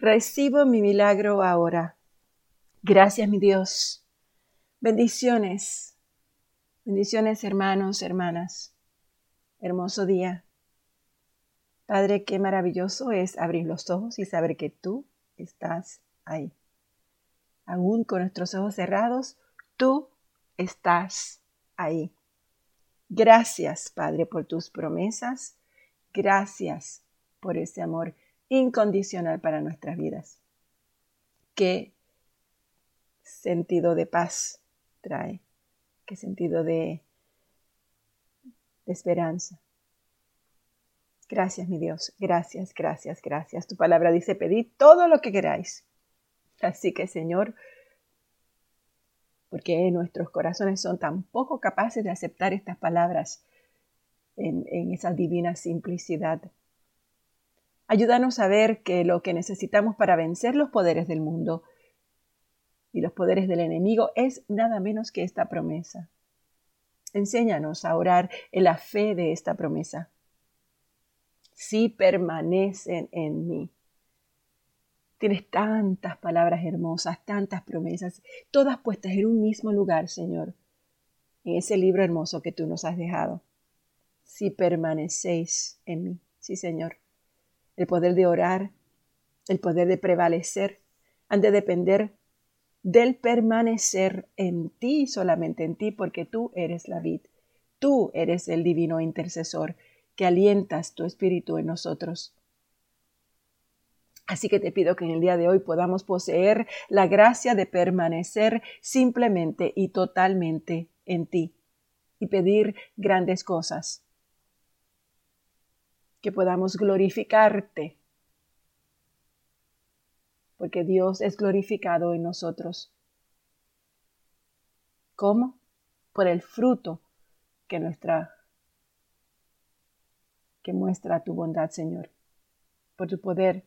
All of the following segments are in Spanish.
Recibo mi milagro ahora. Gracias, mi Dios. Bendiciones. Bendiciones, hermanos, hermanas. Hermoso día. Padre, qué maravilloso es abrir los ojos y saber que tú estás ahí. Aún con nuestros ojos cerrados, tú estás ahí. Gracias, Padre, por tus promesas. Gracias por ese amor incondicional para nuestras vidas. Qué sentido de paz trae, qué sentido de, esperanza. Gracias, mi Dios. Gracias, gracias, gracias. Tu palabra dice, pedid todo lo que queráis. Así que, Señor, porque nuestros corazones son tan poco capaces de aceptar estas palabras en esa divina simplicidad. Ayúdanos a ver que lo que necesitamos para vencer los poderes del mundo y los poderes del enemigo es nada menos que esta promesa. Enséñanos a orar en la fe de esta promesa. Si permanecen en mí. Tienes tantas palabras hermosas, tantas promesas, todas puestas en un mismo lugar, Señor, en ese libro hermoso que tú nos has dejado. Si permanecéis en mí. Sí, Señor. El poder de orar, el poder de prevalecer, han de depender del permanecer en ti, solamente en ti, porque tú eres la vid. Tú eres el divino intercesor que alientas tu espíritu en nosotros. Así que te pido que en el día de hoy podamos poseer la gracia de permanecer simplemente y totalmente en ti y pedir grandes cosas. Que podamos glorificarte, porque Dios es glorificado en nosotros. ¿Cómo? Por el fruto que nuestra que muestra tu bondad, Señor, por tu poder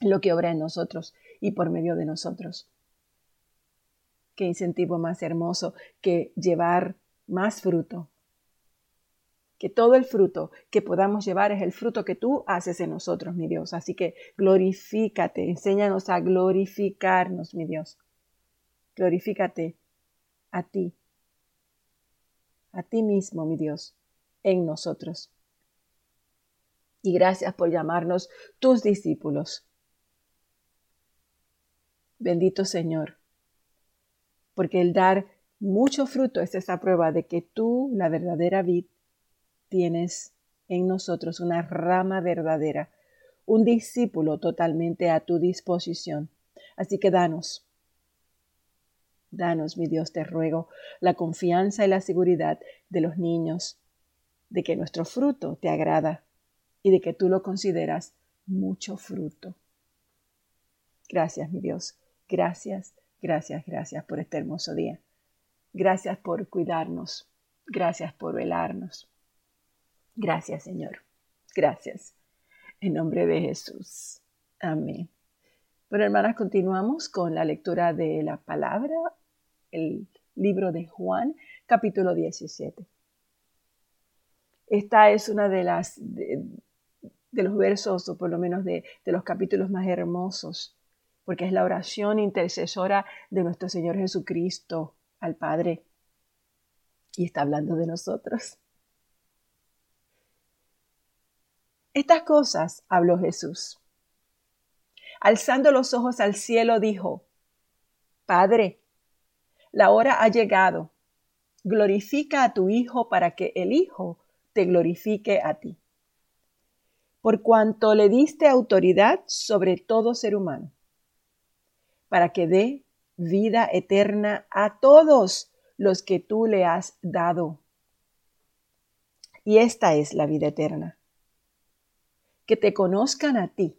lo que obra en nosotros y por medio de nosotros. Qué incentivo más hermoso que llevar más fruto. Que todo el fruto que podamos llevar es el fruto que tú haces en nosotros, mi Dios. Así que glorifícate, enséñanos a glorificarnos, mi Dios. Glorifícate a ti, a ti mismo, mi Dios, en nosotros. Y gracias por llamarnos tus discípulos. Bendito Señor, porque el dar mucho fruto es esa prueba de que tú, la verdadera vid, tienes en nosotros una rama verdadera, un discípulo totalmente a tu disposición. Así que danos, danos, mi Dios, te ruego, la confianza y la seguridad de los niños, de que nuestro fruto te agrada y de que tú lo consideras mucho fruto. Gracias, mi Dios. Gracias, gracias, gracias por este hermoso día. Gracias por cuidarnos. Gracias por velarnos. Gracias, Señor. Gracias. En nombre de Jesús. Amén. Bueno, hermanas, continuamos con la lectura de la palabra, el libro de Juan, capítulo 17. Esta es una de las de, los versos, o por lo menos de, de los capítulos más hermosos porque es la oración intercesora de nuestro Señor Jesucristo al Padre. Y está hablando de nosotros. Estas cosas habló Jesús. Alzando los ojos al cielo, dijo, Padre, la hora ha llegado. Glorifica a tu Hijo para que el Hijo te glorifique a ti. Por cuanto le diste autoridad sobre todo ser humano para que dé vida eterna a todos los que tú le has dado. Y esta es la vida eterna. Que te conozcan a ti,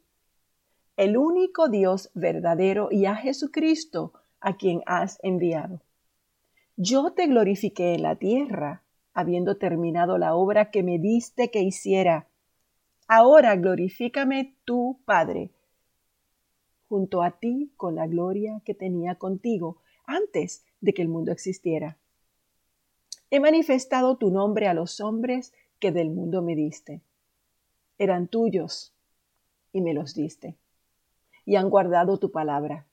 el único Dios verdadero, y a Jesucristo, a quien has enviado. Yo te glorifiqué en la tierra, habiendo terminado la obra que me diste que hiciera. Ahora glorifícame tú, Padre, junto a ti con la gloria que tenía contigo antes de que el mundo existiera. He manifestado tu nombre a los hombres que del mundo me diste. Eran tuyos y me los diste. y han guardado tu palabra.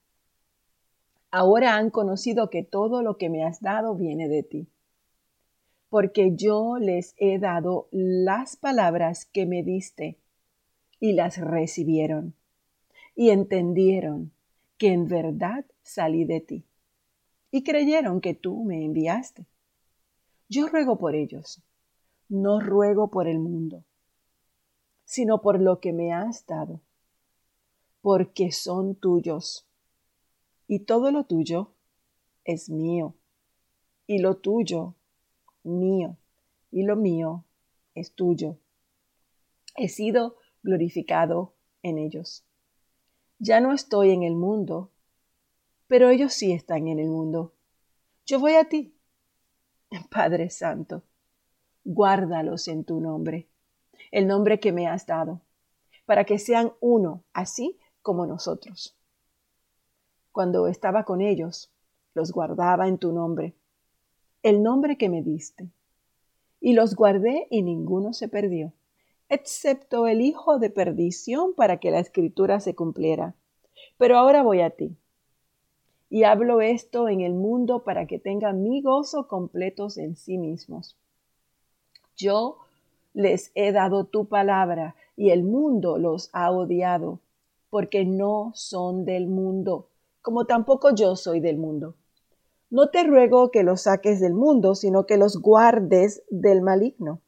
Ahora han conocido que todo lo que me has dado viene de ti, porque yo les he dado las palabras que me diste y las recibieron y entendieron que en verdad salí de ti y creyeron que tú me enviaste. Yo ruego por ellos, no ruego por el mundo, sino por lo que me has dado, porque son tuyos y todo lo tuyo es mío, y lo tuyo mío, y lo mío es tuyo. He sido glorificado en ellos. Ya no estoy en el mundo, pero ellos sí están en el mundo. Yo voy a ti. Padre Santo, guárdalos en tu nombre, el nombre que me has dado, para que sean uno, así como nosotros cuando estaba con ellos, los guardaba en tu nombre, el nombre que me diste. Y los guardé y ninguno se perdió, excepto el hijo de perdición para que la escritura se cumpliera. Pero ahora voy a ti. Y hablo esto en el mundo para que tengan mi gozo completos en sí mismos. Yo les he dado tu palabra y el mundo los ha odiado, porque no son del mundo como tampoco yo soy del mundo. No te ruego que los saques del mundo, sino que los guardes del maligno.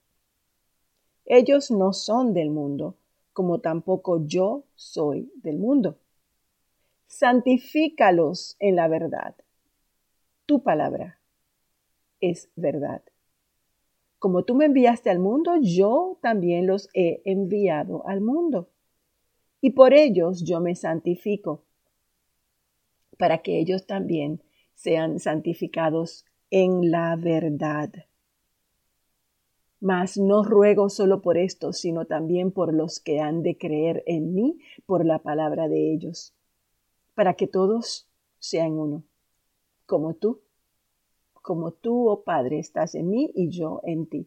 Ellos no son del mundo, como tampoco yo soy del mundo. Santifícalos en la verdad. Tu palabra es verdad. Como tú me enviaste al mundo, yo también los he enviado al mundo. Y por ellos yo me santifico para que ellos también sean santificados en la verdad. Mas no ruego solo por esto, sino también por los que han de creer en mí por la palabra de ellos, para que todos sean uno, como tú, como tú, oh Padre, estás en mí y yo en ti.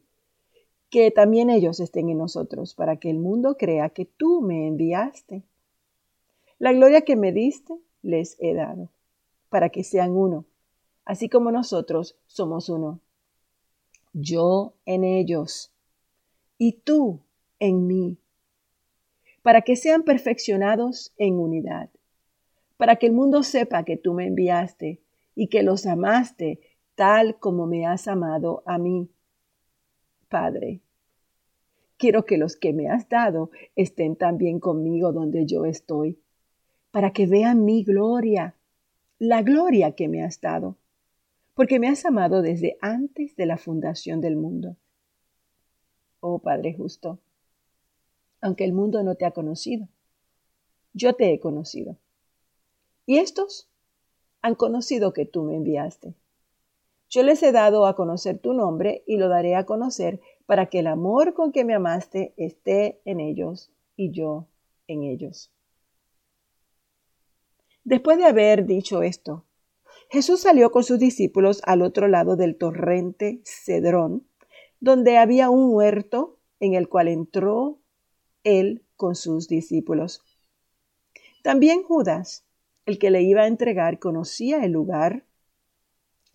Que también ellos estén en nosotros, para que el mundo crea que tú me enviaste. La gloria que me diste les he dado, para que sean uno, así como nosotros somos uno. Yo en ellos y tú en mí, para que sean perfeccionados en unidad, para que el mundo sepa que tú me enviaste y que los amaste tal como me has amado a mí. Padre, quiero que los que me has dado estén también conmigo donde yo estoy para que vean mi gloria, la gloria que me has dado, porque me has amado desde antes de la fundación del mundo. Oh Padre justo, aunque el mundo no te ha conocido, yo te he conocido. Y estos han conocido que tú me enviaste. Yo les he dado a conocer tu nombre y lo daré a conocer para que el amor con que me amaste esté en ellos y yo en ellos. Después de haber dicho esto, Jesús salió con sus discípulos al otro lado del torrente Cedrón, donde había un huerto en el cual entró él con sus discípulos. También Judas, el que le iba a entregar, conocía el lugar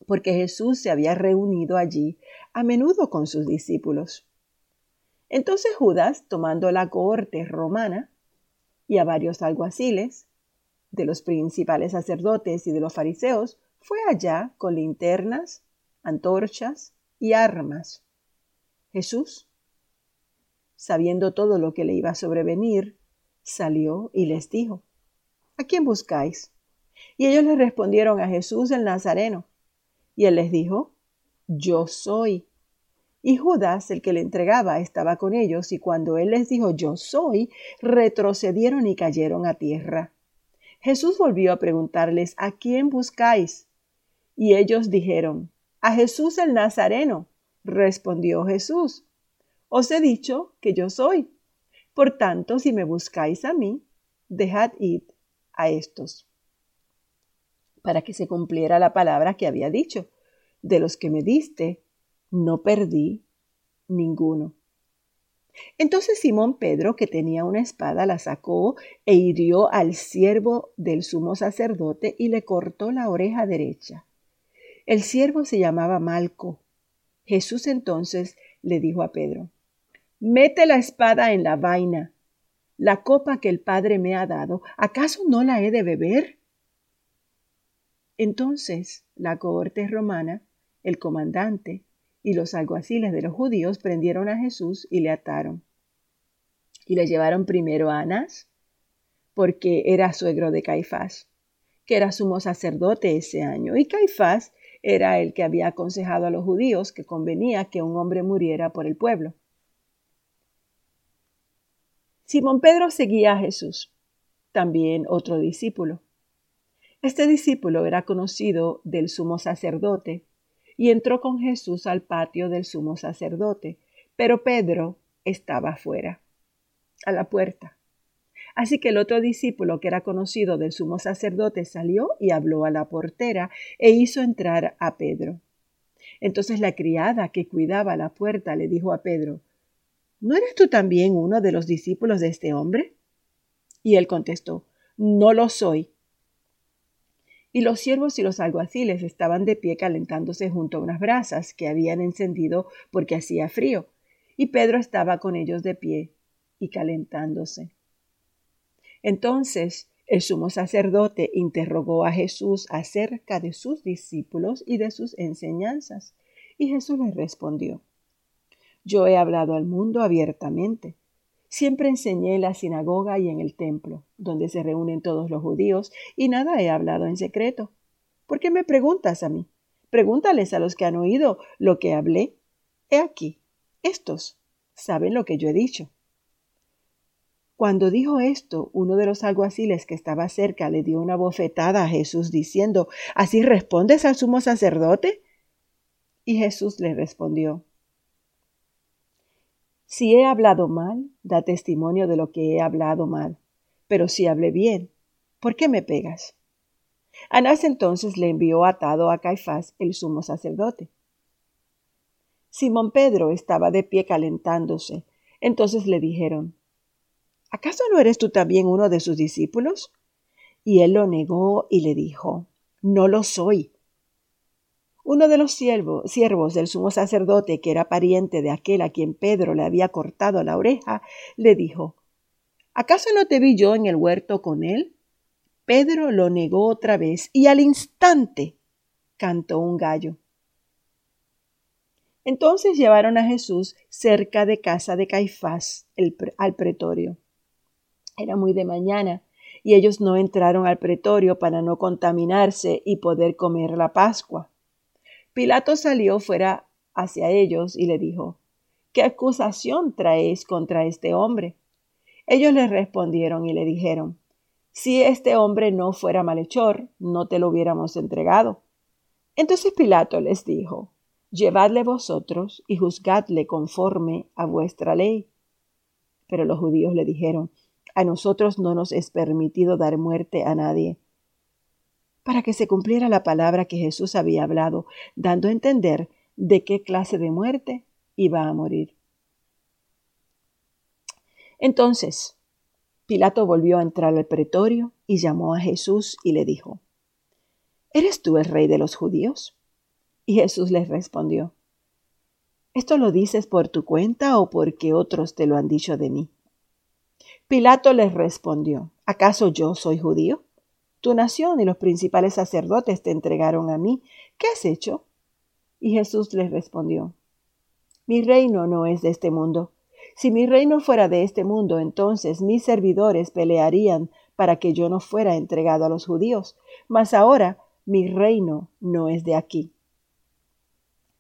porque Jesús se había reunido allí a menudo con sus discípulos. Entonces Judas, tomando la cohorte romana y a varios alguaciles, de los principales sacerdotes y de los fariseos, fue allá con linternas, antorchas y armas. Jesús, sabiendo todo lo que le iba a sobrevenir, salió y les dijo, ¿A quién buscáis? Y ellos le respondieron a Jesús el Nazareno. Y él les dijo, Yo soy. Y Judas, el que le entregaba, estaba con ellos, y cuando él les dijo, Yo soy, retrocedieron y cayeron a tierra. Jesús volvió a preguntarles, ¿a quién buscáis? Y ellos dijeron, a Jesús el Nazareno. Respondió Jesús, os he dicho que yo soy. Por tanto, si me buscáis a mí, dejad ir a estos. Para que se cumpliera la palabra que había dicho, de los que me diste, no perdí ninguno. Entonces Simón Pedro, que tenía una espada, la sacó e hirió al siervo del sumo sacerdote y le cortó la oreja derecha. El siervo se llamaba Malco. Jesús entonces le dijo a Pedro, Mete la espada en la vaina. La copa que el Padre me ha dado, ¿acaso no la he de beber? Entonces la cohorte romana, el comandante y los alguaciles de los judíos prendieron a Jesús y le ataron. Y le llevaron primero a Anás, porque era suegro de Caifás, que era sumo sacerdote ese año, y Caifás era el que había aconsejado a los judíos que convenía que un hombre muriera por el pueblo. Simón Pedro seguía a Jesús, también otro discípulo. Este discípulo era conocido del sumo sacerdote y entró con Jesús al patio del sumo sacerdote, pero Pedro estaba afuera, a la puerta. Así que el otro discípulo, que era conocido del sumo sacerdote, salió y habló a la portera e hizo entrar a Pedro. Entonces la criada que cuidaba la puerta le dijo a Pedro, ¿No eres tú también uno de los discípulos de este hombre? Y él contestó, No lo soy. Y los siervos y los alguaciles estaban de pie calentándose junto a unas brasas que habían encendido porque hacía frío, y Pedro estaba con ellos de pie y calentándose. Entonces el sumo sacerdote interrogó a Jesús acerca de sus discípulos y de sus enseñanzas, y Jesús le respondió, Yo he hablado al mundo abiertamente Siempre enseñé en la sinagoga y en el templo, donde se reúnen todos los judíos, y nada he hablado en secreto. ¿Por qué me preguntas a mí? Pregúntales a los que han oído lo que hablé. He aquí, estos saben lo que yo he dicho. Cuando dijo esto, uno de los alguaciles que estaba cerca le dio una bofetada a Jesús diciendo, ¿Así respondes al sumo sacerdote? Y Jesús le respondió, si he hablado mal, da testimonio de lo que he hablado mal. Pero si hablé bien, ¿por qué me pegas? Anás entonces le envió atado a Caifás, el sumo sacerdote. Simón Pedro estaba de pie calentándose. Entonces le dijeron, ¿acaso no eres tú también uno de sus discípulos? Y él lo negó y le dijo, No lo soy. Uno de los siervos, del sumo sacerdote, que era pariente de aquel a quien Pedro le había cortado la oreja, le dijo, ¿Acaso no te vi yo en el huerto con él? Pedro lo negó otra vez y al instante cantó un gallo. Entonces llevaron a Jesús cerca de casa de Caifás al pretorio. Era muy de mañana y ellos no entraron al pretorio para no contaminarse y poder comer la Pascua. Pilato salió fuera hacia ellos y le dijo, ¿Qué acusación traéis contra este hombre? Ellos le respondieron y le dijeron, Si este hombre no fuera malhechor, no te lo hubiéramos entregado. Entonces Pilato les dijo, Llevadle vosotros y juzgadle conforme a vuestra ley. Pero los judíos le dijeron, A nosotros no nos es permitido dar muerte a nadie para que se cumpliera la palabra que Jesús había hablado, dando a entender de qué clase de muerte iba a morir. Entonces, Pilato volvió a entrar al pretorio y llamó a Jesús y le dijo, ¿Eres tú el rey de los judíos? Y Jesús les respondió, ¿Esto lo dices por tu cuenta o porque otros te lo han dicho de mí? Pilato les respondió, ¿acaso yo soy judío? Tu nación y los principales sacerdotes te entregaron a mí. ¿Qué has hecho? Y Jesús les respondió, Mi reino no es de este mundo. Si mi reino fuera de este mundo, entonces mis servidores pelearían para que yo no fuera entregado a los judíos. Mas ahora mi reino no es de aquí.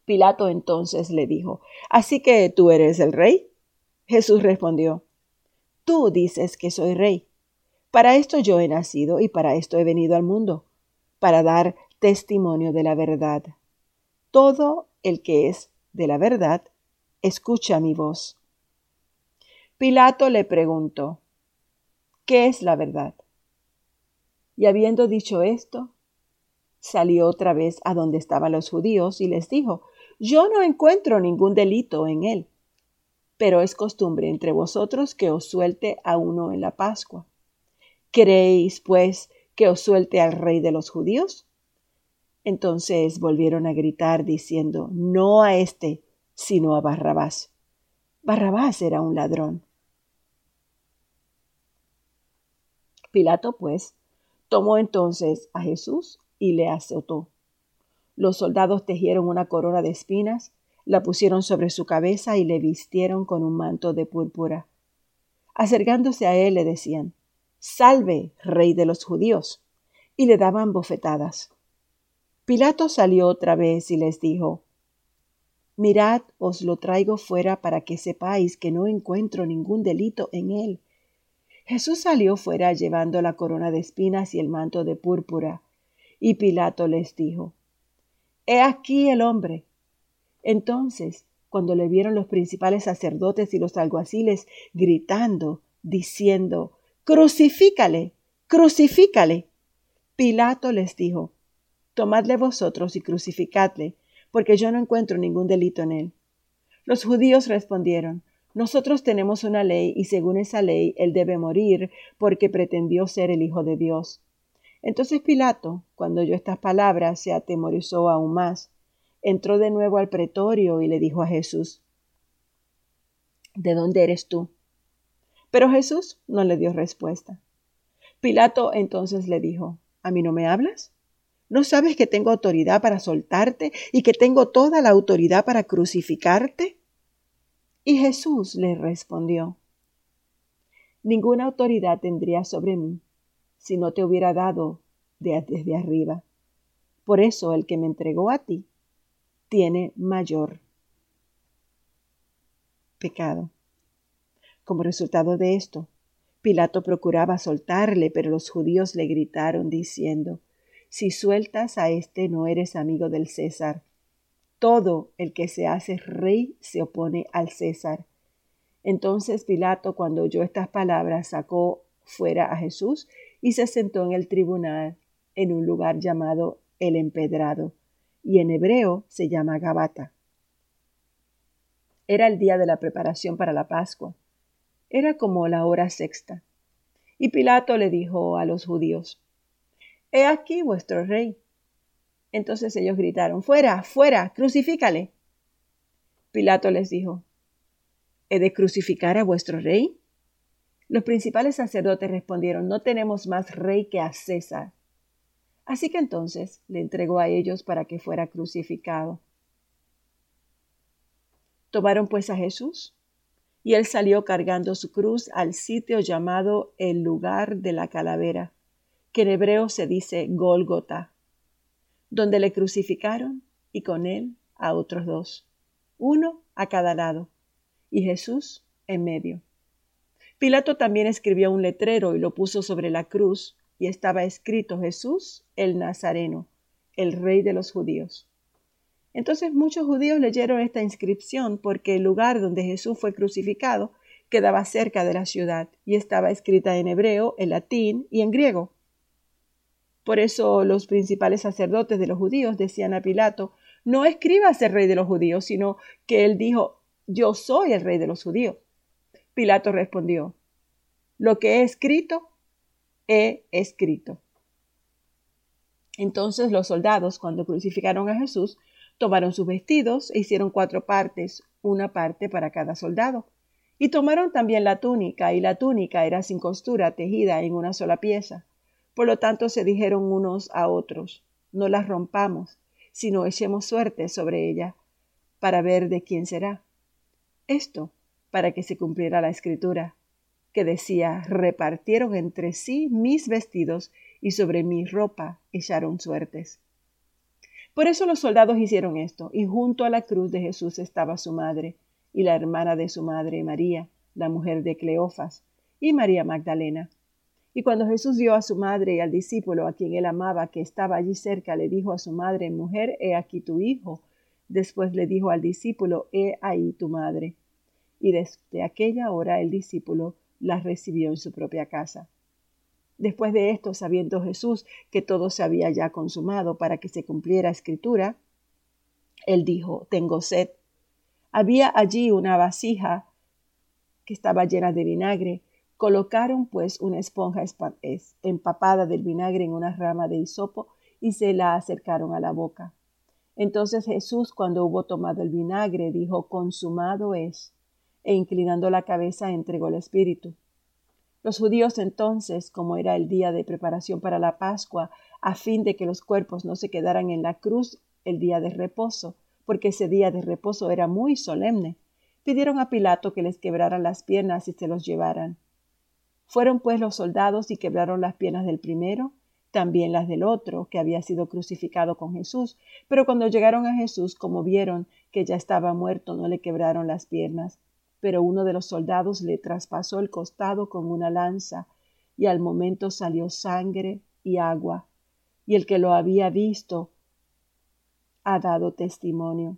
Pilato entonces le dijo, ¿Así que tú eres el rey? Jesús respondió, Tú dices que soy rey. Para esto yo he nacido y para esto he venido al mundo, para dar testimonio de la verdad. Todo el que es de la verdad, escucha mi voz. Pilato le preguntó, ¿qué es la verdad? Y habiendo dicho esto, salió otra vez a donde estaban los judíos y les dijo, yo no encuentro ningún delito en él. pero es costumbre entre vosotros que os suelte a uno en la Pascua. ¿Queréis, pues, que os suelte al rey de los judíos? Entonces volvieron a gritar diciendo, no a éste, sino a Barrabás. Barrabás era un ladrón. Pilato, pues, tomó entonces a Jesús y le azotó. Los soldados tejieron una corona de espinas la pusieron sobre su cabeza y le vistieron con un manto de púrpura. Acercándose a él le decían, Salve, rey de los judíos, y le daban bofetadas. Pilato salió otra vez y les dijo, Mirad, os lo traigo fuera para que sepáis que no encuentro ningún delito en él. Jesús salió fuera llevando la corona de espinas y el manto de púrpura, y Pilato les dijo, He aquí el hombre. Entonces, cuando le vieron los principales sacerdotes y los alguaciles gritando, diciendo, Crucifícale, crucifícale. Pilato les dijo, Tomadle vosotros y crucificadle, porque yo no encuentro ningún delito en él. Los judíos respondieron, Nosotros tenemos una ley y según esa ley él debe morir porque pretendió ser el Hijo de Dios. Entonces Pilato, cuando oyó estas palabras, se atemorizó aún más entró de nuevo al pretorio y le dijo a Jesús, ¿De dónde eres tú? Pero Jesús no le dio respuesta. Pilato entonces le dijo, ¿A mí no me hablas? ¿No sabes que tengo autoridad para soltarte y que tengo toda la autoridad para crucificarte? Y Jesús le respondió, Ninguna autoridad tendría sobre mí si no te hubiera dado desde arriba. Por eso el que me entregó a ti tiene mayor pecado. Como resultado de esto, Pilato procuraba soltarle, pero los judíos le gritaron diciendo, Si sueltas a éste no eres amigo del César. Todo el que se hace rey se opone al César. Entonces Pilato, cuando oyó estas palabras, sacó fuera a Jesús y se sentó en el tribunal en un lugar llamado el empedrado y en hebreo se llama Gabata. Era el día de la preparación para la Pascua. Era como la hora sexta. Y Pilato le dijo a los judíos, He aquí vuestro rey. Entonces ellos gritaron, Fuera, fuera, crucifícale. Pilato les dijo, ¿He de crucificar a vuestro rey? Los principales sacerdotes respondieron, No tenemos más rey que a César. Así que entonces le entregó a ellos para que fuera crucificado. Tomaron pues a Jesús y él salió cargando su cruz al sitio llamado el lugar de la calavera, que en hebreo se dice Gólgota, donde le crucificaron y con él a otros dos, uno a cada lado, y Jesús en medio. Pilato también escribió un letrero y lo puso sobre la cruz y estaba escrito Jesús el Nazareno, el rey de los judíos. Entonces muchos judíos leyeron esta inscripción porque el lugar donde Jesús fue crucificado quedaba cerca de la ciudad y estaba escrita en hebreo, en latín y en griego. Por eso los principales sacerdotes de los judíos decían a Pilato, no escribas el rey de los judíos, sino que él dijo, yo soy el rey de los judíos. Pilato respondió, lo que he escrito, he escrito. Entonces los soldados, cuando crucificaron a Jesús, tomaron sus vestidos e hicieron cuatro partes, una parte para cada soldado. Y tomaron también la túnica, y la túnica era sin costura, tejida en una sola pieza. Por lo tanto se dijeron unos a otros, no las rompamos, sino echemos suerte sobre ella, para ver de quién será. Esto para que se cumpliera la escritura que decía, repartieron entre sí mis vestidos y sobre mi ropa echaron suertes. Por eso los soldados hicieron esto, y junto a la cruz de Jesús estaba su madre, y la hermana de su madre, María, la mujer de Cleofas, y María Magdalena. Y cuando Jesús vio a su madre y al discípulo a quien él amaba, que estaba allí cerca, le dijo a su madre, Mujer, he aquí tu hijo. Después le dijo al discípulo, He ahí tu madre. Y desde aquella hora el discípulo las recibió en su propia casa. Después de esto, sabiendo Jesús que todo se había ya consumado para que se cumpliera escritura, él dijo, tengo sed. Había allí una vasija que estaba llena de vinagre. Colocaron pues una esponja empapada del vinagre en una rama de hisopo y se la acercaron a la boca. Entonces Jesús, cuando hubo tomado el vinagre, dijo, consumado es, e inclinando la cabeza entregó el espíritu. Los judíos entonces, como era el día de preparación para la Pascua, a fin de que los cuerpos no se quedaran en la cruz el día de reposo, porque ese día de reposo era muy solemne, pidieron a Pilato que les quebraran las piernas y se los llevaran. Fueron pues los soldados y quebraron las piernas del primero, también las del otro, que había sido crucificado con Jesús. Pero cuando llegaron a Jesús, como vieron que ya estaba muerto, no le quebraron las piernas. Pero uno de los soldados le traspasó el costado con una lanza, y al momento salió sangre y agua. Y el que lo había visto ha dado testimonio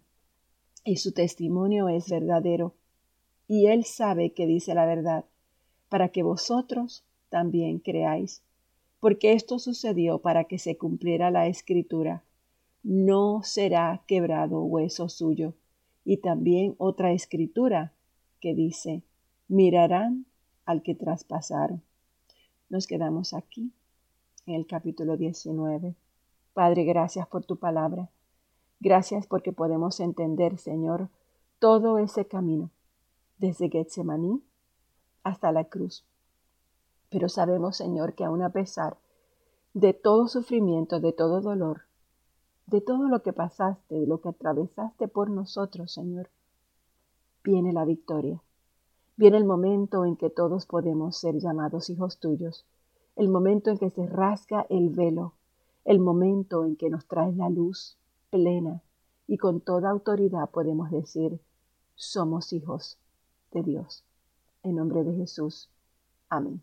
y su testimonio es verdadero, y él sabe que dice la verdad, para que vosotros también creáis, porque esto sucedió para que se cumpliera la escritura, no será quebrado hueso suyo, y también otra escritura que dice, mirarán al que traspasaron. Nos quedamos aquí en el capítulo 19. Padre, gracias por tu palabra. Gracias porque podemos entender, Señor, todo ese camino, desde Getsemaní hasta la cruz. Pero sabemos, Señor, que aun a pesar de todo sufrimiento, de todo dolor, de todo lo que pasaste, de lo que atravesaste por nosotros, Señor, viene la victoria. Viene el momento en que todos podemos ser llamados hijos tuyos, el momento en que se rasga el velo, el momento en que nos traes la luz, plena y con toda autoridad podemos decir, somos hijos de Dios. En nombre de Jesús. Amén.